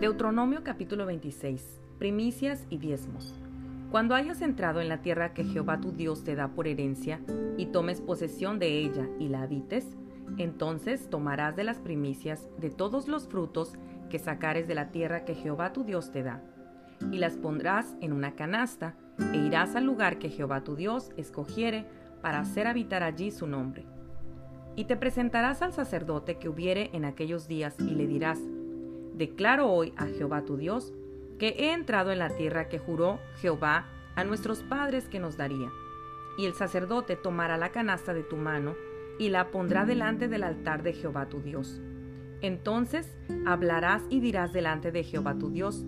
Deuteronomio capítulo 26. Primicias y diezmos. Cuando hayas entrado en la tierra que Jehová tu Dios te da por herencia, y tomes posesión de ella y la habites, entonces tomarás de las primicias de todos los frutos que sacares de la tierra que Jehová tu Dios te da, y las pondrás en una canasta, e irás al lugar que Jehová tu Dios escogiere para hacer habitar allí su nombre. Y te presentarás al sacerdote que hubiere en aquellos días, y le dirás, Declaro hoy a Jehová tu Dios, que he entrado en la tierra que juró Jehová a nuestros padres que nos daría. Y el sacerdote tomará la canasta de tu mano, y la pondrá delante del altar de Jehová tu Dios. Entonces hablarás y dirás delante de Jehová tu Dios,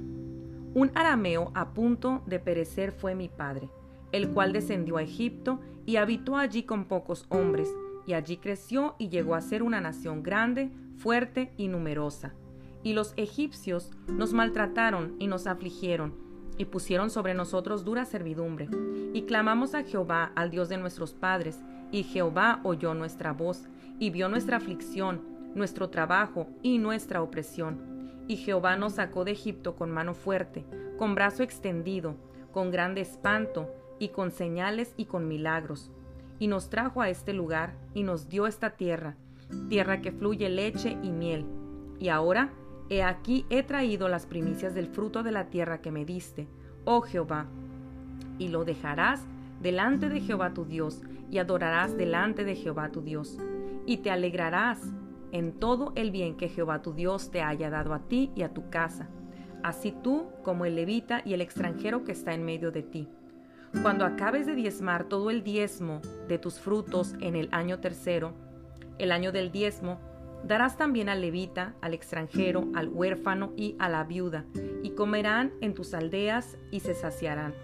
un arameo a punto de perecer fue mi padre, el cual descendió a Egipto y habitó allí con pocos hombres, y allí creció y llegó a ser una nación grande, fuerte y numerosa. Y los egipcios nos maltrataron y nos afligieron, y pusieron sobre nosotros dura servidumbre. Y clamamos a Jehová, al Dios de nuestros padres, y Jehová oyó nuestra voz, y vio nuestra aflicción, nuestro trabajo y nuestra opresión. Y Jehová nos sacó de Egipto con mano fuerte, con brazo extendido, con grande espanto, y con señales y con milagros. Y nos trajo a este lugar, y nos dio esta tierra, tierra que fluye leche y miel. Y ahora, he aquí he traído las primicias del fruto de la tierra que me diste, oh Jehová, y lo dejarás delante de Jehová tu Dios, y adorarás delante de Jehová tu Dios, y te alegrarás en todo el bien que Jehová tu Dios te haya dado a ti y a tu casa, así tú como el levita y el extranjero que está en medio de ti. Cuando acabes de diezmar todo el diezmo de tus frutos en el año tercero, el año del diezmo, darás también al levita, al extranjero, al huérfano y a la viuda, y comerán en tus aldeas y se saciarán.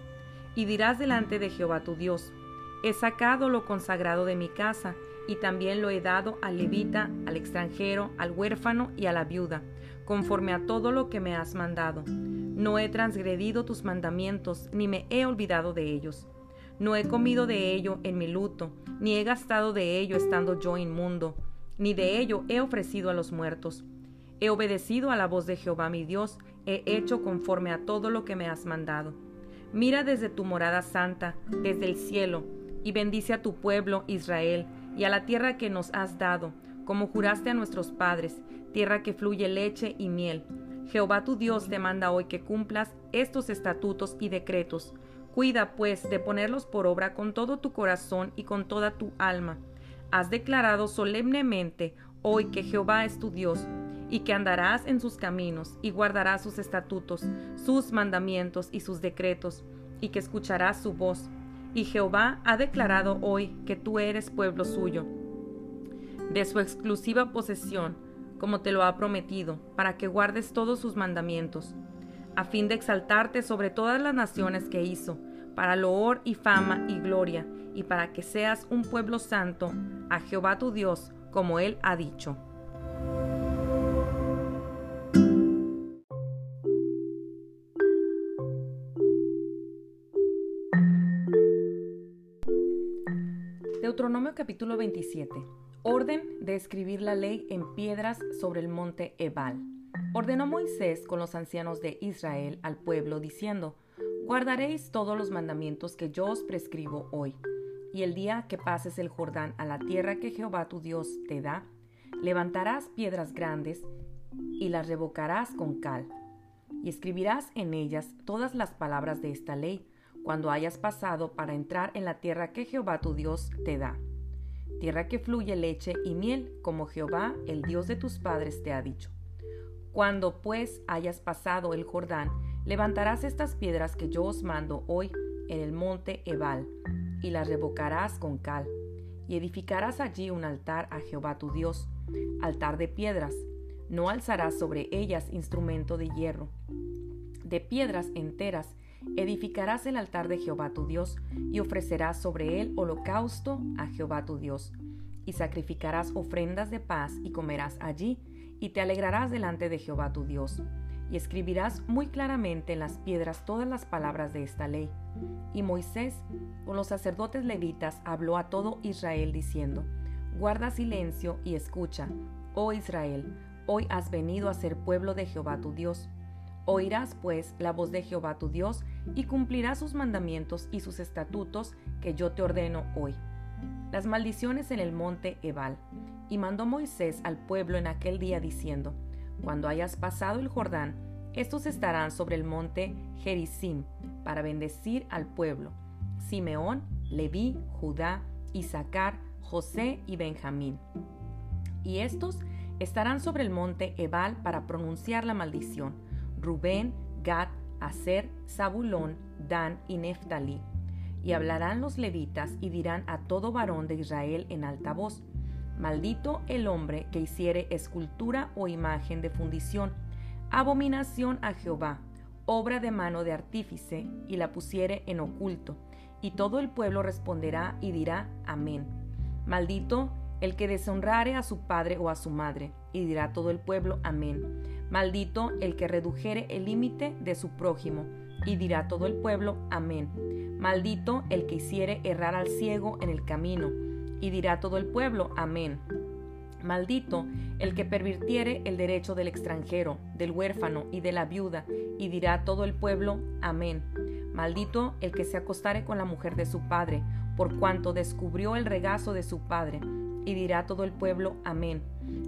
Y dirás delante de Jehová tu Dios, He sacado lo consagrado de mi casa, y también lo he dado al levita, al extranjero, al huérfano y a la viuda, conforme a todo lo que me has mandado. No he transgredido tus mandamientos, ni me he olvidado de ellos. No he comido de ello en mi luto, ni he gastado de ello estando yo inmundo, ni de ello he ofrecido a los muertos. He obedecido a la voz de Jehová mi Dios, he hecho conforme a todo lo que me has mandado. Mira desde tu morada santa, desde el cielo, y bendice a tu pueblo Israel y a la tierra que nos has dado, como juraste a nuestros padres, tierra que fluye leche y miel. Jehová tu Dios te manda hoy que cumplas estos estatutos y decretos. Cuida, pues, de ponerlos por obra con todo tu corazón y con toda tu alma. Has declarado solemnemente hoy que Jehová es tu Dios, y que andarás en sus caminos, y guardarás sus estatutos, sus mandamientos y sus decretos, y que escucharás su voz. Y Jehová ha declarado hoy que tú eres pueblo suyo, de su exclusiva posesión, como te lo ha prometido, para que guardes todos sus mandamientos, a fin de exaltarte sobre todas las naciones que hizo, para loor y fama y gloria, y para que seas un pueblo santo a Jehová tu Dios, como él ha dicho. Deuteronomio capítulo 27. Orden de escribir la ley en piedras sobre el monte Ebal. Ordenó Moisés con los ancianos de Israel al pueblo, diciendo, Guardaréis todos los mandamientos que yo os prescribo hoy. Y el día que pases el Jordán a la tierra que Jehová tu Dios te da, levantarás piedras grandes y las revocarás con cal. Y escribirás en ellas todas las palabras de esta ley cuando hayas pasado para entrar en la tierra que Jehová tu Dios te da, tierra que fluye leche y miel, como Jehová, el Dios de tus padres, te ha dicho. Cuando pues hayas pasado el Jordán, levantarás estas piedras que yo os mando hoy en el monte Ebal, y las revocarás con cal, y edificarás allí un altar a Jehová tu Dios, altar de piedras, no alzarás sobre ellas instrumento de hierro, de piedras enteras edificarás el altar de Jehová tu Dios y ofrecerás sobre él holocausto a Jehová tu Dios. Y sacrificarás ofrendas de paz y comerás allí y te alegrarás delante de Jehová tu Dios. Y escribirás muy claramente en las piedras todas las palabras de esta ley. Y Moisés, con los sacerdotes levitas, habló a todo Israel diciendo, Guarda silencio y escucha, oh Israel, hoy has venido a ser pueblo de Jehová tu Dios Oirás pues la voz de Jehová tu Dios y cumplirás sus mandamientos y sus estatutos que yo te ordeno hoy. Las maldiciones en el monte Ebal. Y mandó Moisés al pueblo en aquel día diciendo, Cuando hayas pasado el Jordán, estos estarán sobre el monte Gerizim para bendecir al pueblo. Simeón, Leví, Judá, Isaacar, José y Benjamín. Y estos estarán sobre el monte Ebal para pronunciar la maldición. Rubén, Gad, Aser, Zabulón, Dan y Neftalí. Y hablarán los levitas y dirán a todo varón de Israel en alta voz, Maldito el hombre que hiciere escultura o imagen de fundición, abominación a Jehová, obra de mano de artífice, y la pusiere en oculto. Y todo el pueblo responderá y dirá, Amén. Maldito el que deshonrare a su padre o a su madre, y dirá todo el pueblo, Amén. Maldito el que redujere el límite de su prójimo, y dirá todo el pueblo, Amén. Maldito el que hiciere errar al ciego en el camino, y dirá todo el pueblo, Amén. Maldito el que pervirtiere el derecho del extranjero, del huérfano y de la viuda, y dirá todo el pueblo, Amén. Maldito el que se acostare con la mujer de su padre, por cuanto descubrió el regazo de su padre, y dirá todo el pueblo, Amén.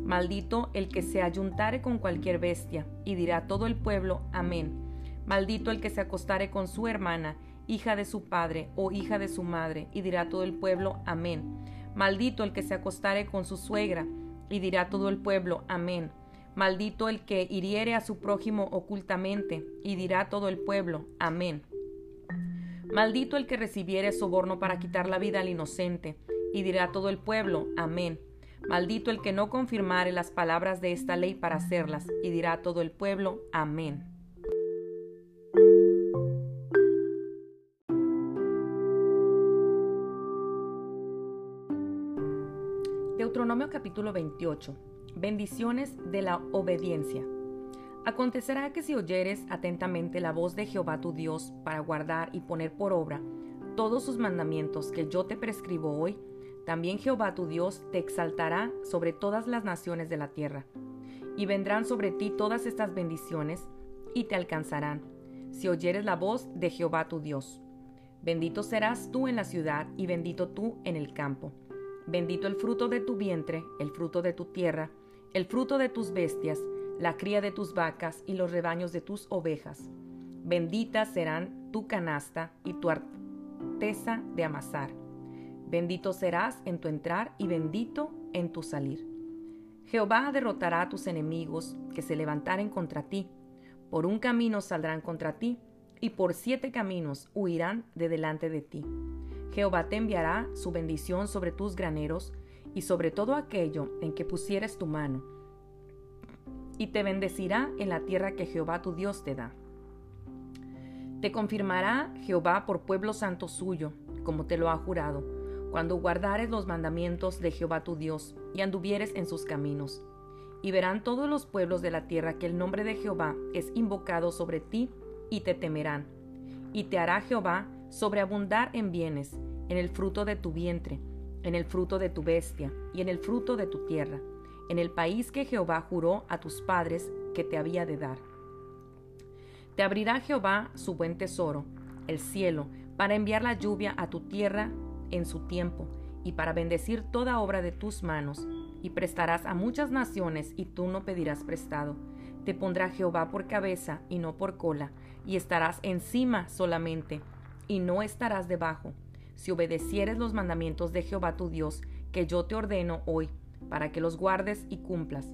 Maldito el que se ayuntare con cualquier bestia, y dirá todo el pueblo, Amén. Maldito el que se acostare con su hermana, hija de su padre o hija de su madre, y dirá todo el pueblo, Amén. Maldito el que se acostare con su suegra, y dirá todo el pueblo, Amén. Maldito el que hiriere a su prójimo ocultamente, y dirá todo el pueblo, Amén. Maldito el que recibiere soborno para quitar la vida al inocente, y dirá todo el pueblo, Amén. Maldito el que no confirmare las palabras de esta ley para hacerlas, y dirá todo el pueblo, Amén. Deuteronomio capítulo 28. Bendiciones de la obediencia. Acontecerá que si oyeres atentamente la voz de Jehová tu Dios para guardar y poner por obra todos sus mandamientos que yo te prescribo hoy, también Jehová tu Dios te exaltará sobre todas las naciones de la tierra. Y vendrán sobre ti todas estas bendiciones y te alcanzarán, si oyeres la voz de Jehová tu Dios. Bendito serás tú en la ciudad y bendito tú en el campo. Bendito el fruto de tu vientre, el fruto de tu tierra, el fruto de tus bestias, la cría de tus vacas y los rebaños de tus ovejas. Benditas serán tu canasta y tu arteza de amasar Bendito serás en tu entrar y bendito en tu salir. Jehová derrotará a tus enemigos que se levantaren contra ti. Por un camino saldrán contra ti, y por siete caminos huirán de delante de ti. Jehová te enviará su bendición sobre tus graneros y sobre todo aquello en que pusieres tu mano, y te bendecirá en la tierra que Jehová tu Dios te da. Te confirmará Jehová por pueblo santo suyo, como te lo ha jurado cuando guardares los mandamientos de Jehová tu Dios y anduvieres en sus caminos. Y verán todos los pueblos de la tierra que el nombre de Jehová es invocado sobre ti y te temerán. Y te hará Jehová sobreabundar en bienes, en el fruto de tu vientre, en el fruto de tu bestia y en el fruto de tu tierra, en el país que Jehová juró a tus padres que te había de dar. Te abrirá Jehová su buen tesoro, el cielo, para enviar la lluvia a tu tierra en su tiempo, y para bendecir toda obra de tus manos, y prestarás a muchas naciones, y tú no pedirás prestado. Te pondrá Jehová por cabeza y no por cola, y estarás encima solamente, y no estarás debajo, si obedecieres los mandamientos de Jehová tu Dios, que yo te ordeno hoy, para que los guardes y cumplas.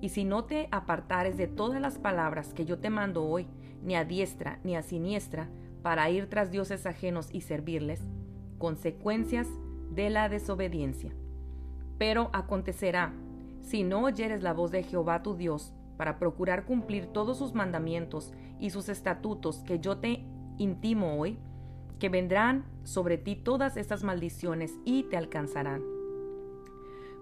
Y si no te apartares de todas las palabras que yo te mando hoy, ni a diestra ni a siniestra, para ir tras dioses ajenos y servirles, consecuencias de la desobediencia. Pero acontecerá, si no oyeres la voz de Jehová tu Dios, para procurar cumplir todos sus mandamientos y sus estatutos que yo te intimo hoy, que vendrán sobre ti todas estas maldiciones y te alcanzarán.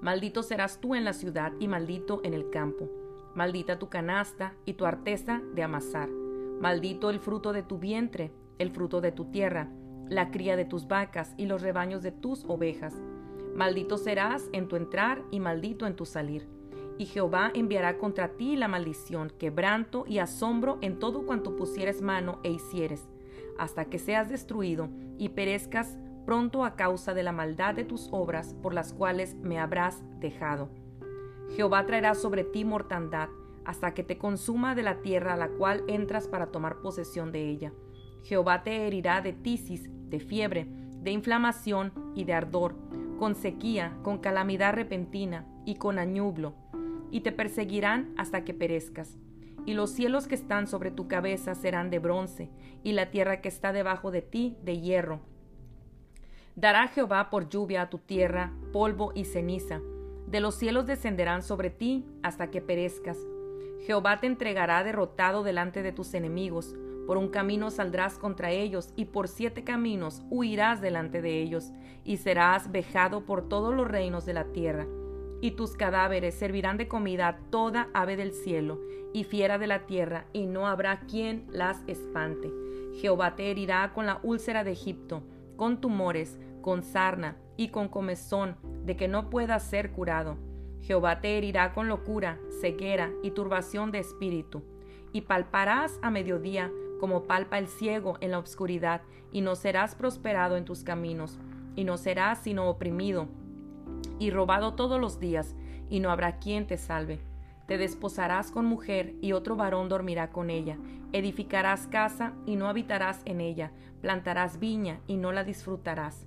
Maldito serás tú en la ciudad y maldito en el campo. Maldita tu canasta y tu arteza de amasar. Maldito el fruto de tu vientre, el fruto de tu tierra, la cría de tus vacas y los rebaños de tus ovejas. Maldito serás en tu entrar y maldito en tu salir. y Jehová enviará contra ti la maldición, quebranto y asombro en todo cuanto pusieres mano e hicieres, hasta que seas destruido y perezcas pronto a causa de la maldad de tus obras por las cuales me habrás dejado. Jehová traerá sobre ti mortandad, hasta que te consuma de la tierra a la cual entras para tomar posesión de ella. Jehová te herirá de tisis, de fiebre, de inflamación y de ardor, con sequía, con calamidad repentina y con añublo, y te perseguirán hasta que perezcas. Y los cielos que están sobre tu cabeza serán de bronce, y la tierra que está debajo de ti de hierro. Dará Jehová por lluvia a tu tierra polvo y ceniza. De los cielos descenderán sobre ti hasta que perezcas. Jehová te entregará derrotado delante de tus enemigos. Por un camino saldrás contra ellos, y por siete caminos huirás delante de ellos, y serás vejado por todos los reinos de la tierra. Y tus cadáveres servirán de comida toda ave del cielo y fiera de la tierra, y no habrá quien las espante. Jehová te herirá con la úlcera de Egipto, con tumores, con sarna y con comezón, de que no pueda ser curado. Jehová te herirá con locura, ceguera y turbación de espíritu. Y palparás a mediodía como palpa el ciego en la oscuridad, y no serás prosperado en tus caminos, y no serás sino oprimido y robado todos los días, y no habrá quien te salve. Te desposarás con mujer, y otro varón dormirá con ella. Edificarás casa, y no habitarás en ella. Plantarás viña, y no la disfrutarás.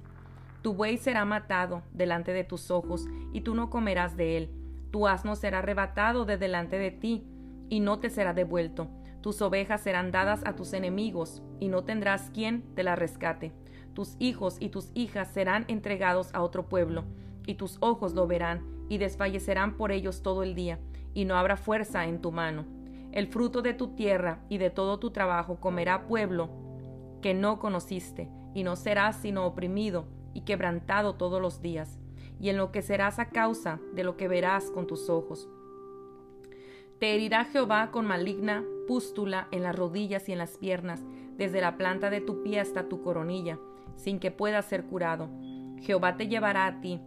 Tu buey será matado delante de tus ojos, y tú no comerás de él. Tu asno será arrebatado de delante de ti, y no te será devuelto. Tus ovejas serán dadas a tus enemigos, y no tendrás quien te la rescate. Tus hijos y tus hijas serán entregados a otro pueblo, y tus ojos lo verán, y desfallecerán por ellos todo el día, y no habrá fuerza en tu mano. El fruto de tu tierra y de todo tu trabajo comerá pueblo que no conociste, y no serás sino oprimido y quebrantado todos los días, y enloquecerás a causa de lo que verás con tus ojos. Te herirá Jehová con maligna pústula en las rodillas y en las piernas, desde la planta de tu pie hasta tu coronilla, sin que puedas ser curado. Jehová te llevará a ti,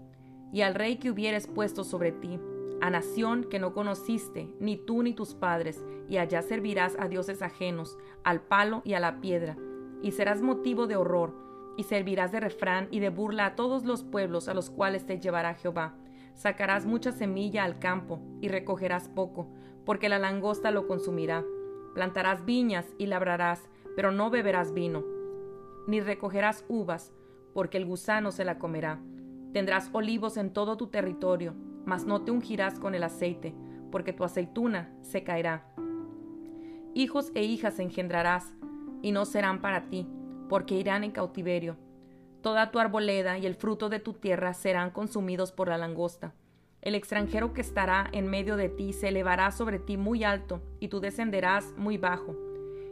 y al rey que hubieres puesto sobre ti, a nación que no conociste, ni tú ni tus padres, y allá servirás a dioses ajenos, al palo y a la piedra, y serás motivo de horror, y servirás de refrán y de burla a todos los pueblos a los cuales te llevará Jehová. Sacarás mucha semilla al campo, y recogerás poco, porque la langosta lo consumirá. Plantarás viñas y labrarás, pero no beberás vino, ni recogerás uvas, porque el gusano se la comerá Tendrás olivos en todo tu territorio, mas no te ungirás con el aceite, porque tu aceituna se caerá. Hijos e hijas engendrarás, y no serán para ti, porque irán en cautiverio. Toda tu arboleda y el fruto de tu tierra serán consumidos por la langosta. El extranjero que estará en medio de ti se elevará sobre ti muy alto, y tú descenderás muy bajo.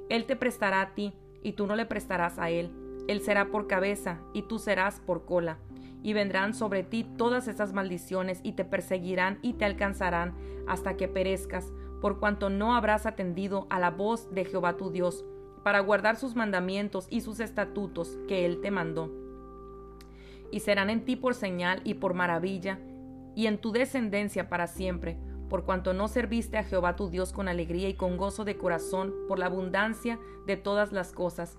Él te prestará a ti, y tú no le prestarás a él. Él será por cabeza, y tú serás por cola y vendrán sobre ti todas esas maldiciones y te perseguirán y te alcanzarán hasta que perezcas, por cuanto no habrás atendido a la voz de Jehová tu Dios, para guardar sus mandamientos y sus estatutos que él te mandó. Y serán en ti por señal y por maravilla, y en tu descendencia para siempre, por cuanto no serviste a Jehová tu Dios con alegría y con gozo de corazón por la abundancia de todas las cosas.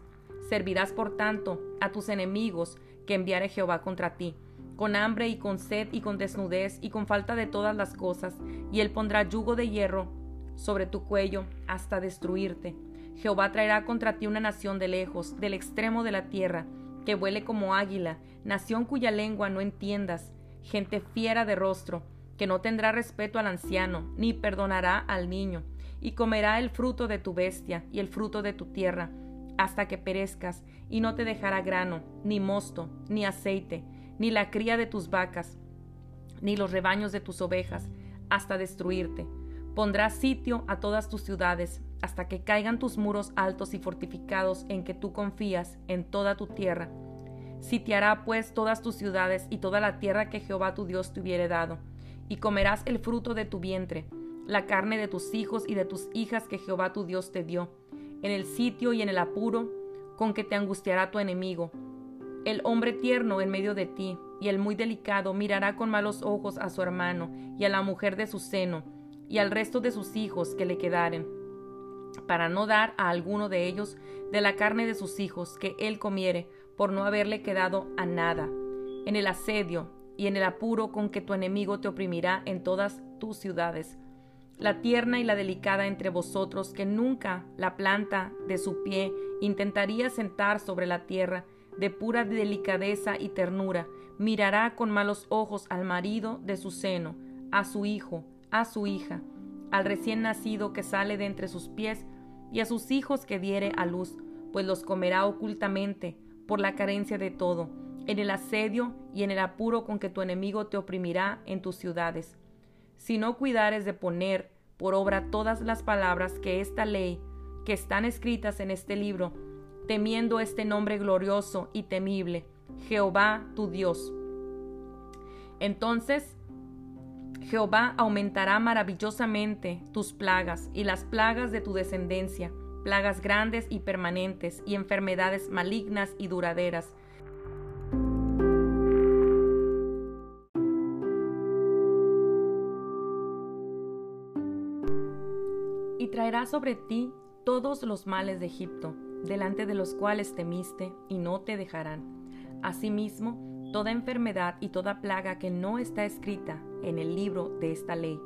Servirás por tanto a tus enemigos, que enviare Jehová contra ti, con hambre y con sed y con desnudez y con falta de todas las cosas, y él pondrá yugo de hierro sobre tu cuello hasta destruirte. Jehová traerá contra ti una nación de lejos, del extremo de la tierra, que vuele como águila, nación cuya lengua no entiendas, gente fiera de rostro, que no tendrá respeto al anciano, ni perdonará al niño, y comerá el fruto de tu bestia y el fruto de tu tierra, hasta que perezcas, y no te dejará grano, ni mosto, ni aceite, ni la cría de tus vacas, ni los rebaños de tus ovejas, hasta destruirte. Pondrás sitio a todas tus ciudades, hasta que caigan tus muros altos y fortificados en que tú confías en toda tu tierra. Sitiará pues todas tus ciudades y toda la tierra que Jehová tu Dios te hubiere dado, y comerás el fruto de tu vientre, la carne de tus hijos y de tus hijas que Jehová tu Dios te dio, en el sitio y en el apuro con que te angustiará tu enemigo. El hombre tierno en medio de ti y el muy delicado mirará con malos ojos a su hermano y a la mujer de su seno, y al resto de sus hijos que le quedaren, para no dar a alguno de ellos de la carne de sus hijos que él comiere, por no haberle quedado a nada, en el asedio y en el apuro con que tu enemigo te oprimirá en todas tus ciudades. La tierna y la delicada entre vosotros, que nunca la planta de su pie intentaría sentar sobre la tierra, de pura delicadeza y ternura, mirará con malos ojos al marido de su seno, a su hijo, a su hija, al recién nacido que sale de entre sus pies, y a sus hijos que diere a luz, pues los comerá ocultamente, por la carencia de todo, en el asedio y en el apuro con que tu enemigo te oprimirá en tus ciudades. Si no cuidares de poner por obra todas las palabras que esta ley, que están escritas en este libro, temiendo este nombre glorioso y temible, Jehová tu Dios. Entonces Jehová aumentará maravillosamente tus plagas y las plagas de tu descendencia, plagas grandes y permanentes y enfermedades malignas y duraderas. Traerá sobre ti todos los males de Egipto, delante de los cuales temiste, y no te dejarán. Asimismo, toda enfermedad y toda plaga que no está escrita en el libro de esta ley.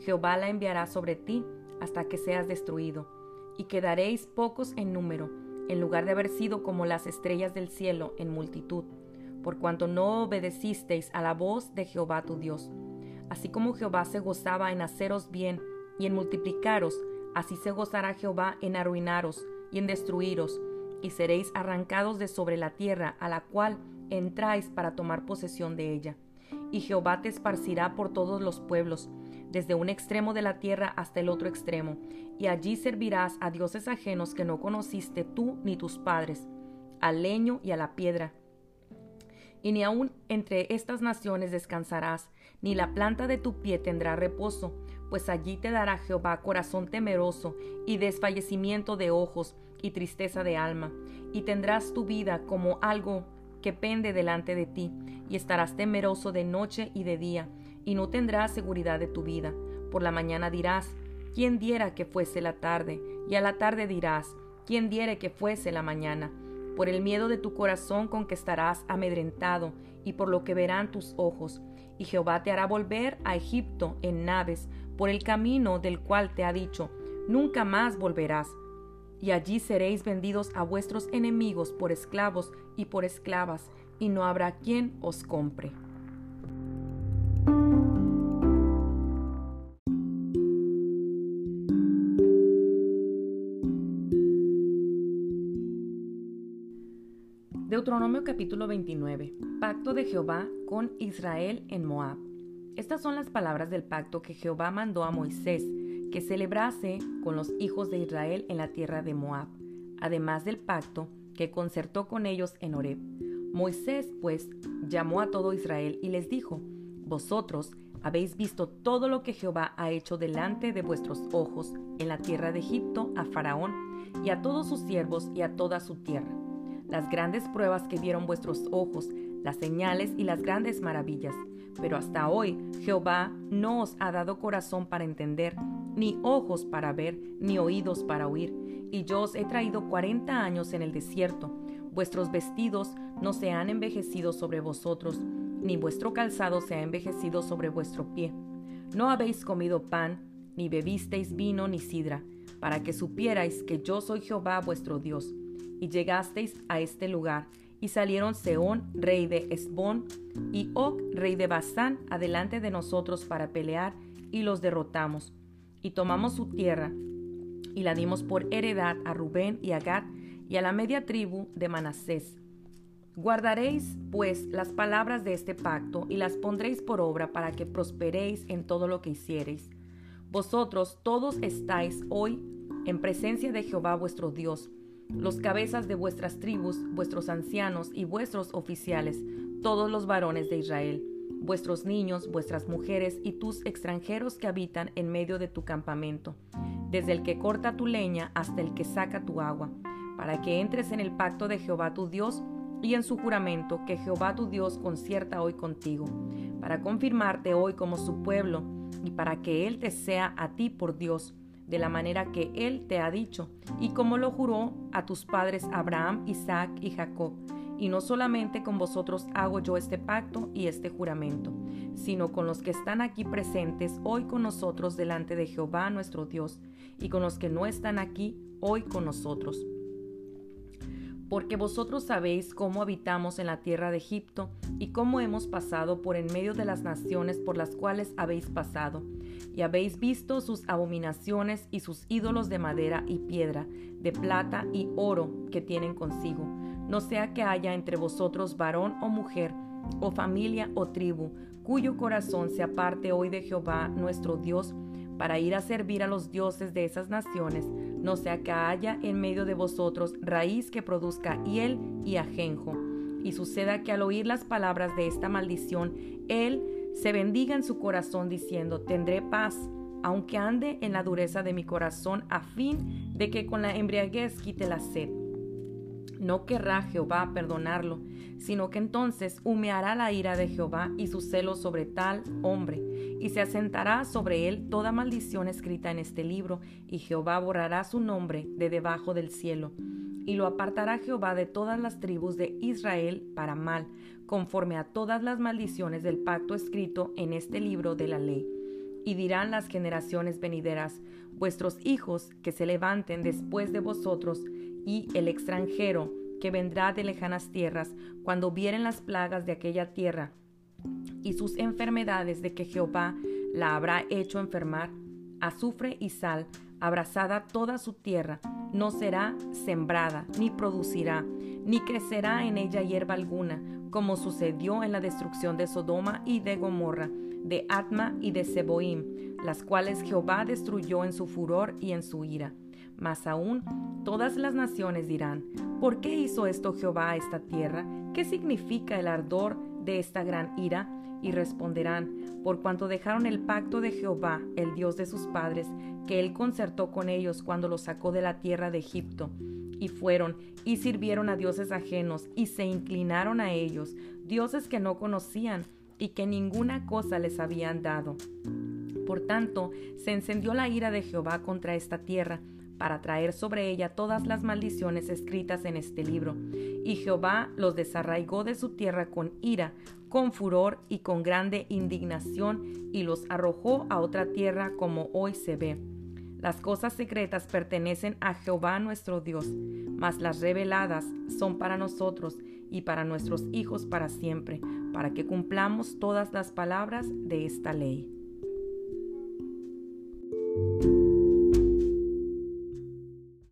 Jehová la enviará sobre ti hasta que seas destruido, y quedaréis pocos en número, en lugar de haber sido como las estrellas del cielo en multitud, por cuanto no obedecisteis a la voz de Jehová tu Dios. Así como Jehová se gozaba en haceros bien y en multiplicaros, así se gozará Jehová en arruinaros y en destruiros, y seréis arrancados de sobre la tierra a la cual entráis para tomar posesión de ella. Y Jehová te esparcirá por todos los pueblos, desde un extremo de la tierra hasta el otro extremo, y allí servirás a dioses ajenos que no conociste tú ni tus padres, al leño y a la piedra. Y ni aun entre estas naciones descansarás, ni la planta de tu pie tendrá reposo, pues allí te dará Jehová corazón temeroso y desfallecimiento de ojos y tristeza de alma, y tendrás tu vida como algo que pende delante de ti, y estarás temeroso de noche y de día, y no tendrás seguridad de tu vida. Por la mañana dirás, ¿quién diera que fuese la tarde? Y a la tarde dirás, ¿quién diera que fuese la mañana? Por el miedo de tu corazón con que estarás amedrentado, y por lo que verán tus ojos. Y Jehová te hará volver a Egipto en naves, por el camino del cual te ha dicho, nunca más volverás y allí seréis vendidos a vuestros enemigos por esclavos y por esclavas, y no habrá quien os compre. Deuteronomio capítulo 29. Pacto de Jehová con Israel en Moab. Estas son las palabras del pacto que Jehová mandó a Moisés que celebrase con los hijos de Israel en la tierra de Moab, además del pacto que concertó con ellos en Horeb. Moisés, pues, llamó a todo Israel y les dijo, Vosotros habéis visto todo lo que Jehová ha hecho delante de vuestros ojos en la tierra de Egipto a Faraón y a todos sus siervos y a toda su tierra. Las grandes pruebas que vieron vuestros ojos, las señales y las grandes maravillas. Pero hasta hoy Jehová no os ha dado corazón para entender, ni ojos para ver, ni oídos para oír. Y yo os he traído cuarenta años en el desierto. Vuestros vestidos no se han envejecido sobre vosotros, ni vuestro calzado se ha envejecido sobre vuestro pie. No habéis comido pan, ni bebisteis vino ni sidra, para que supierais que yo soy Jehová vuestro Dios. Y llegasteis a este lugar, y salieron Seón, rey de Esbón, y Og, rey de Basán, adelante de nosotros para pelear, y los derrotamos y tomamos su tierra y la dimos por heredad a Rubén y a Gad y a la media tribu de Manasés. Guardaréis, pues, las palabras de este pacto y las pondréis por obra para que prosperéis en todo lo que hiciereis. Vosotros todos estáis hoy en presencia de Jehová vuestro Dios, los cabezas de vuestras tribus, vuestros ancianos y vuestros oficiales, todos los varones de Israel vuestros niños, vuestras mujeres y tus extranjeros que habitan en medio de tu campamento, desde el que corta tu leña hasta el que saca tu agua, para que entres en el pacto de Jehová tu Dios y en su juramento que Jehová tu Dios concierta hoy contigo, para confirmarte hoy como su pueblo y para que Él te sea a ti por Dios, de la manera que Él te ha dicho, y como lo juró a tus padres Abraham, Isaac y Jacob. Y no solamente con vosotros hago yo este pacto y este juramento, sino con los que están aquí presentes hoy con nosotros delante de Jehová nuestro Dios, y con los que no están aquí hoy con nosotros porque vosotros sabéis cómo habitamos en la tierra de Egipto y cómo hemos pasado por en medio de las naciones por las cuales habéis pasado, y habéis visto sus abominaciones y sus ídolos de madera y piedra, de plata y oro que tienen consigo, no sea que haya entre vosotros varón o mujer, o familia o tribu, cuyo corazón se aparte hoy de Jehová nuestro Dios, para ir a servir a los dioses de esas naciones, no sea que haya en medio de vosotros raíz que produzca hiel y ajenjo. Y suceda que al oír las palabras de esta maldición, él se bendiga en su corazón diciendo, tendré paz, aunque ande en la dureza de mi corazón, a fin de que con la embriaguez quite la sed no querrá Jehová perdonarlo, sino que entonces humeará la ira de Jehová y su celo sobre tal hombre, y se asentará sobre él toda maldición escrita en este libro, y Jehová borrará su nombre de debajo del cielo. Y lo apartará Jehová de todas las tribus de Israel para mal, conforme a todas las maldiciones del pacto escrito en este libro de la ley. Y dirán las generaciones venideras, vuestros hijos que se levanten después de vosotros, y el extranjero que vendrá de lejanas tierras, cuando vieren las plagas de aquella tierra y sus enfermedades de que Jehová la habrá hecho enfermar, azufre y sal, abrazada toda su tierra, no será sembrada, ni producirá, ni crecerá en ella hierba alguna, como sucedió en la destrucción de Sodoma y de Gomorra, de Atma y de Seboim, las cuales Jehová destruyó en su furor y en su ira. Mas aún todas las naciones dirán, ¿por qué hizo esto Jehová a esta tierra? ¿Qué significa el ardor de esta gran ira? Y responderán, por cuanto dejaron el pacto de Jehová, el Dios de sus padres, que él concertó con ellos cuando los sacó de la tierra de Egipto. Y fueron y sirvieron a dioses ajenos y se inclinaron a ellos, dioses que no conocían y que ninguna cosa les habían dado. Por tanto, se encendió la ira de Jehová contra esta tierra, para traer sobre ella todas las maldiciones escritas en este libro. Y Jehová los desarraigó de su tierra con ira, con furor y con grande indignación, y los arrojó a otra tierra como hoy se ve. Las cosas secretas pertenecen a Jehová nuestro Dios, mas las reveladas son para nosotros y para nuestros hijos para siempre, para que cumplamos todas las palabras de esta ley.